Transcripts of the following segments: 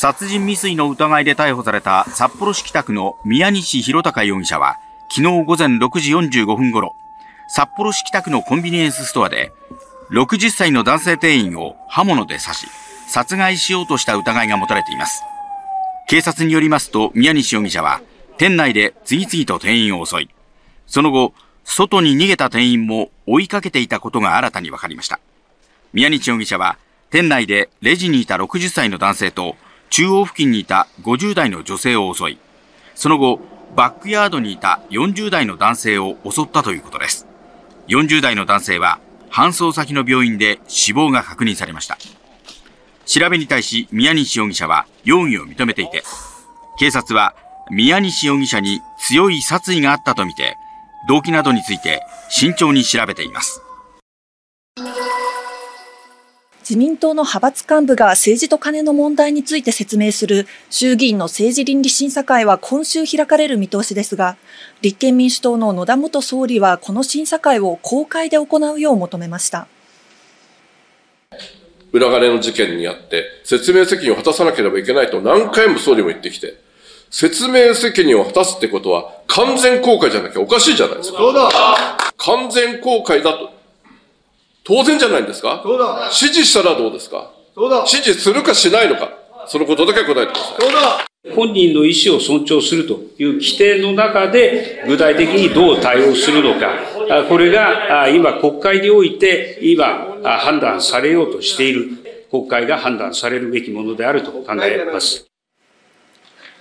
殺人未遂の疑いで逮捕された札幌市北区の宮西弘隆容疑者は、昨日午前6時45分頃、札幌市北区のコンビニエンスストアで、60歳の男性店員を刃物で刺し、殺害しようとした疑いが持たれています。警察によりますと、宮西容疑者は、店内で次々と店員を襲い、その後、外に逃げた店員も追いかけていたことが新たに分かりました。宮西容疑者は、店内でレジにいた60歳の男性と、中央付近にいた50代の女性を襲い、その後、バックヤードにいた40代の男性を襲ったということです。40代の男性は搬送先の病院で死亡が確認されました。調べに対し宮西容疑者は容疑を認めていて、警察は宮西容疑者に強い殺意があったとみて、動機などについて慎重に調べています。自民党の派閥幹部が政治と金の問題について説明する衆議院の政治倫理審査会は今週開かれる見通しですが、立憲民主党の野田元総理はこの審査会を公開で行うよう求めました。裏金の事件にあって、説明責任を果たさなければいけないと何回も総理も言ってきて、説明責任を果たすってことは完全公開じゃなきゃおかしいじゃないですか。完全公開だと。当然じゃないんですかそうだ。指示したらどうですか？そうだ。指示するかしないのか。そのことだけ答えてください。そうだ。本人の意思を尊重するという規定の中で、具体的にどう対応するのか、これが今、国会において、今、判断されようとしている、国会が判断されるべきものであると考えます。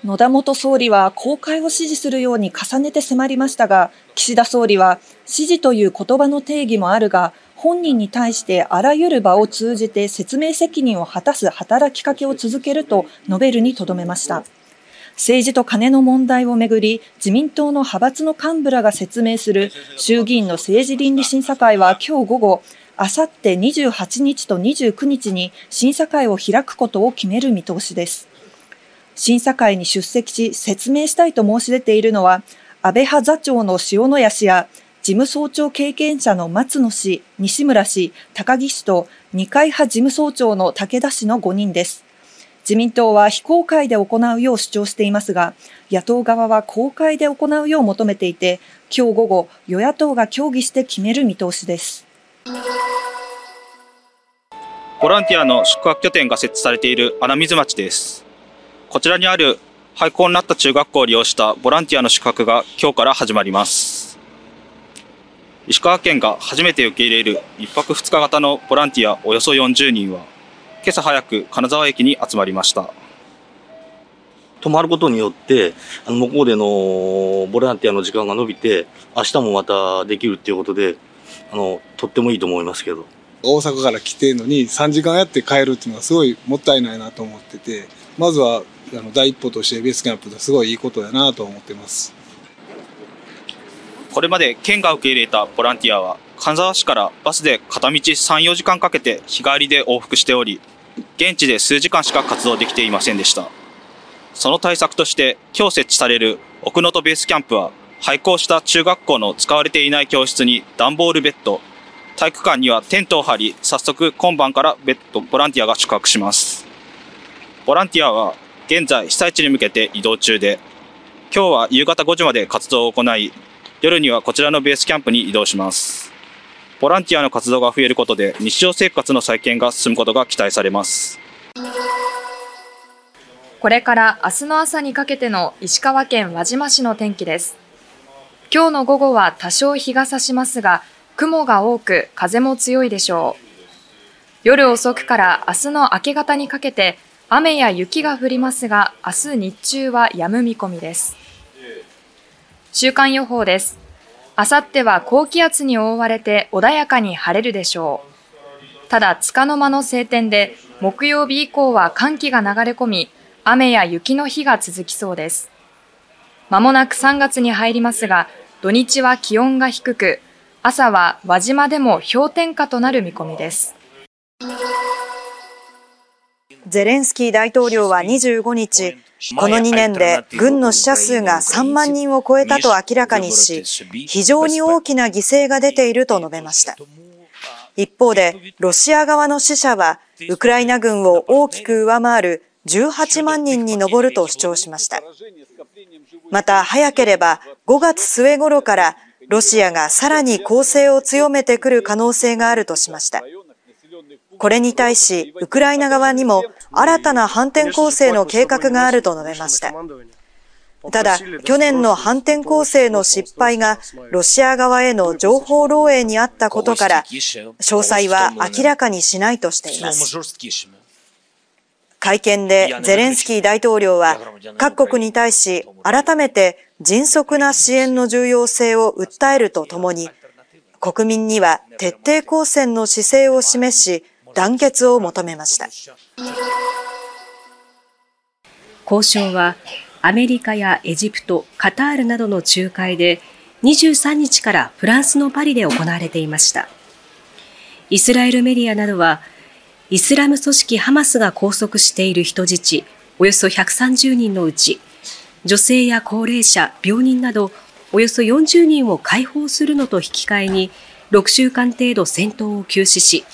野田元総理は公開を支持するように重ねて迫りましたが、岸田総理は、支持という言葉の定義もあるが、本人に対してあらゆる場を通じて説明責任を果たす働きかけを続けると述べるにとどめました。政治と金の問題をめぐり、自民党の派閥の幹部らが説明する衆議院の政治倫理審査会は今日午後、あさって28日と29日に審査会を開くことを決める見通しです。審査会に出席し説明したいと申し出ているのは、安倍派座長の塩谷氏や事務総長経験者の松野氏、西村氏、高木氏と二階派事務総長の武田氏の5人です。自民党は非公開で行うよう主張していますが、野党側は公開で行うよう求めていて、今日午後、与野党が協議して決める見通しです。ボランティアの宿泊拠点が設置されている穴水町です。こちらにある廃校になった中学校を利用したボランティアの宿泊が今日から始まります。石川県が初めて受け入れる1泊2日型のボランティアおよそ40人は、今朝早く金沢駅に集まりました。泊まることによって、あの向こうでのボランティアの時間が伸びて、明日もまたできるっていうことで、あの、とってもいいと思いますけど。大阪から来てるのに3時間やって帰るっていうのはすごいもったいないなと思ってて、まずはあの第一歩としてベースキャンプですごいいいことやなと思ってます。これまで県が受け入れたボランティアは、金沢市からバスで片道3、4時間かけて日帰りで往復しており、現地で数時間しか活動できていませんでした。その対策として、今日設置される奥能登ベースキャンプは、廃校した中学校の使われていない教室に段ボールベッド、体育館にはテントを張り、早速今晩からベッド、ボランティアが宿泊します。ボランティアは現在被災地に向けて移動中で、今日は夕方5時まで活動を行い、夜にはこちらのベースキャンプに移動します。ボランティアの活動が増えることで日常生活の再建が進むことが期待されます。これから明日の朝にかけての石川県輪島市の天気です。今日の午後は多少日が差しますが、雲が多く風も強いでしょう。夜遅くから明日の明け方にかけて雨や雪が降りますが、明日日中は止む見込みです。週間予報です。あさっては高気圧に覆われて穏やかに晴れるでしょう。ただ、束の間の晴天で、木曜日以降は寒気が流れ込み、雨や雪の日が続きそうです。まもなく3月に入りますが、土日は気温が低く、朝は輪島でも氷点下となる見込みです。ゼレンスキー大統領は25日、この2年で軍の死者数が3万人を超えたと明らかにし、非常に大きな犠牲が出ていると述べました。一方で、ロシア側の死者は、ウクライナ軍を大きく上回る18万人に上ると主張しました。また、早ければ5月末頃からロシアがさらに攻勢を強めてくる可能性があるとしました。これに対し、ウクライナ側にも新たな反転攻勢の計画があると述べました。ただ、去年の反転攻勢の失敗がロシア側への情報漏洩にあったことから、詳細は明らかにしないとしています。会見でゼレンスキー大統領は各国に対し改めて迅速な支援の重要性を訴えるとともに、国民には徹底抗戦の姿勢を示し、団結を求めました。交渉はアメリカやエジプト、カタールなどの仲介で23日からフランスのパリで行われていました。イスラエルメディアなどは、イスラム組織ハマスが拘束している人質およそ130人のうち、女性や高齢者、病人などおよそ40人を解放するのと引き換えに6週間程度戦闘を休止し、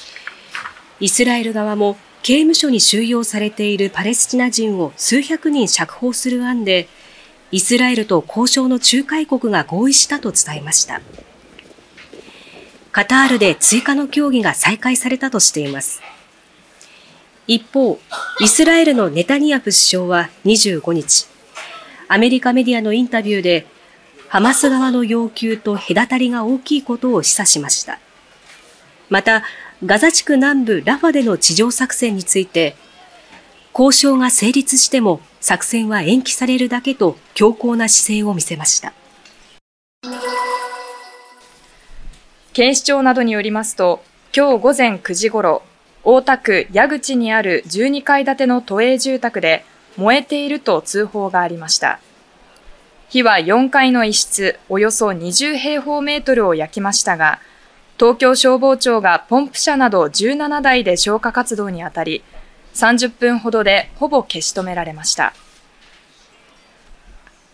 イスラエル側も刑務所に収容されているパレスチナ人を数百人釈放する案で、イスラエルと交渉の仲介国が合意したと伝えました。カタールで追加の協議が再開されたとしています。一方、イスラエルのネタニヤフ首相は25日、アメリカメディアのインタビューで、ハマス側の要求と隔たりが大きいことを示唆しました。また、ガザ地区南部ラファでの地上作戦について、交渉が成立しても作戦は延期されるだけと強硬な姿勢を見せました。警視庁などによりますと、今日午前9時ごろ、大田区矢口にある12階建ての都営住宅で燃えていると通報がありました。火は4階の一室およそ20平方メートルを焼きましたが、東京消防庁がポンプ車など17台で消火活動にあたり、30分ほどでほぼ消し止められました。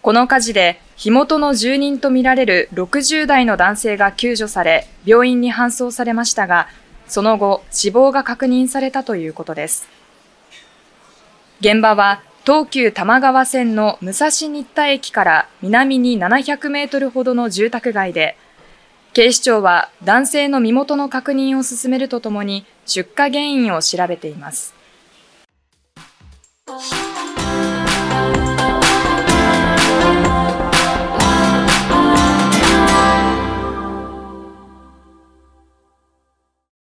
この火事で火元の住人とみられる60代の男性が救助され、病院に搬送されましたが、その後、死亡が確認されたということです。現場は東急多摩川線の武蔵新田駅から南に700メートルほどの住宅街で、警視庁は男性の身元の確認を進めるとともに出火原因を調べています。